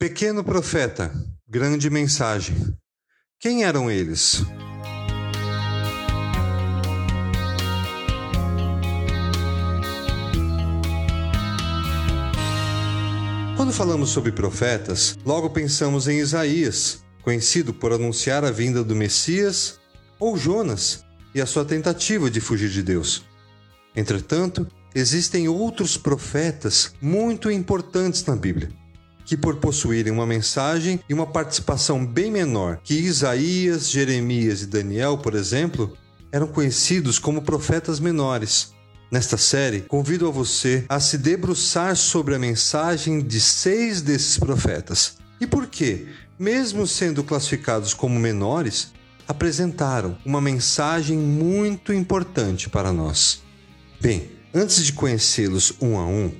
Pequeno profeta, grande mensagem. Quem eram eles? Quando falamos sobre profetas, logo pensamos em Isaías, conhecido por anunciar a vinda do Messias, ou Jonas e a sua tentativa de fugir de Deus. Entretanto, existem outros profetas muito importantes na Bíblia que, por possuírem uma mensagem e uma participação bem menor que Isaías, Jeremias e Daniel, por exemplo, eram conhecidos como profetas menores. Nesta série, convido a você a se debruçar sobre a mensagem de seis desses profetas. E por que, mesmo sendo classificados como menores, apresentaram uma mensagem muito importante para nós. Bem, antes de conhecê-los um a um,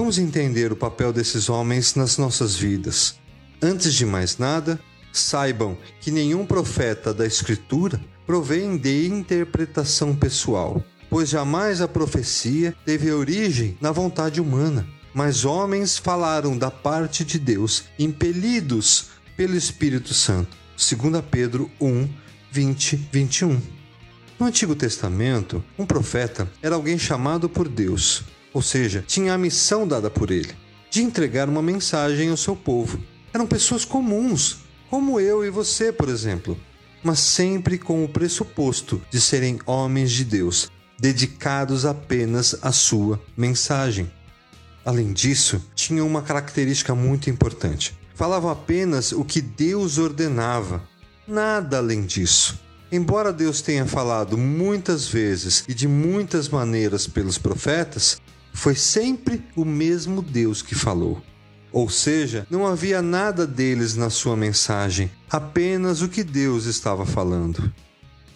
Vamos entender o papel desses homens nas nossas vidas. Antes de mais nada, saibam que nenhum profeta da Escritura provém de interpretação pessoal, pois jamais a profecia teve origem na vontade humana, mas homens falaram da parte de Deus, impelidos pelo Espírito Santo. 2 Pedro 1, 20, 21. No Antigo Testamento, um profeta era alguém chamado por Deus ou seja, tinha a missão dada por ele de entregar uma mensagem ao seu povo. Eram pessoas comuns, como eu e você, por exemplo, mas sempre com o pressuposto de serem homens de Deus, dedicados apenas à sua mensagem. Além disso, tinham uma característica muito importante. Falavam apenas o que Deus ordenava, nada além disso. Embora Deus tenha falado muitas vezes e de muitas maneiras pelos profetas, foi sempre o mesmo Deus que falou. Ou seja, não havia nada deles na sua mensagem, apenas o que Deus estava falando.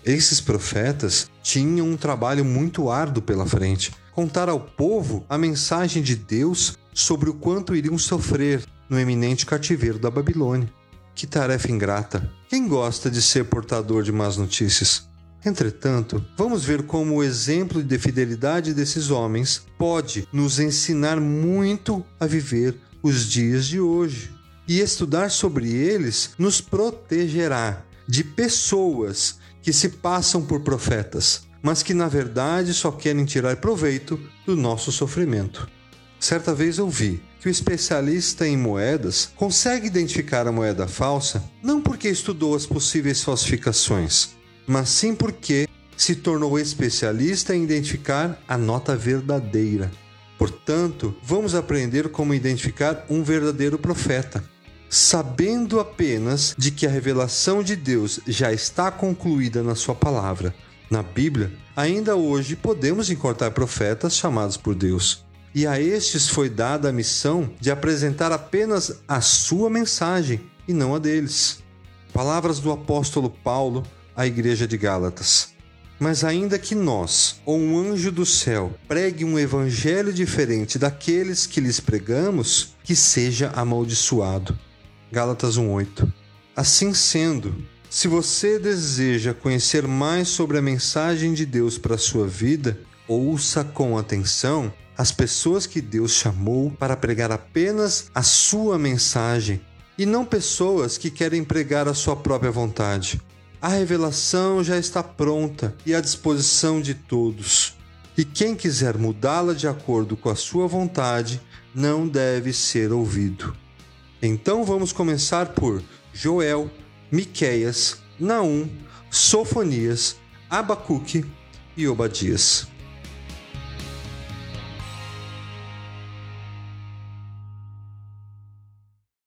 Esses profetas tinham um trabalho muito árduo pela frente contar ao povo a mensagem de Deus sobre o quanto iriam sofrer no eminente cativeiro da Babilônia. Que tarefa ingrata! Quem gosta de ser portador de más notícias? Entretanto, vamos ver como o exemplo de fidelidade desses homens pode nos ensinar muito a viver os dias de hoje. E estudar sobre eles nos protegerá de pessoas que se passam por profetas, mas que na verdade só querem tirar proveito do nosso sofrimento. Certa vez ouvi que o especialista em moedas consegue identificar a moeda falsa não porque estudou as possíveis falsificações, mas sim porque se tornou especialista em identificar a nota verdadeira. Portanto, vamos aprender como identificar um verdadeiro profeta. Sabendo apenas de que a revelação de Deus já está concluída na Sua palavra. Na Bíblia, ainda hoje podemos encontrar profetas chamados por Deus. E a estes foi dada a missão de apresentar apenas a sua mensagem e não a deles. Palavras do apóstolo Paulo à igreja de Gálatas. Mas ainda que nós, ou um anjo do céu, pregue um evangelho diferente daqueles que lhes pregamos, que seja amaldiçoado. Gálatas 1:8. Assim sendo, se você deseja conhecer mais sobre a mensagem de Deus para a sua vida, ouça com atenção as pessoas que Deus chamou para pregar apenas a sua mensagem e não pessoas que querem pregar a sua própria vontade. A revelação já está pronta e à disposição de todos. E quem quiser mudá-la de acordo com a sua vontade não deve ser ouvido. Então vamos começar por Joel, Miqueias, Naum, Sofonias, Abacuque e Obadias.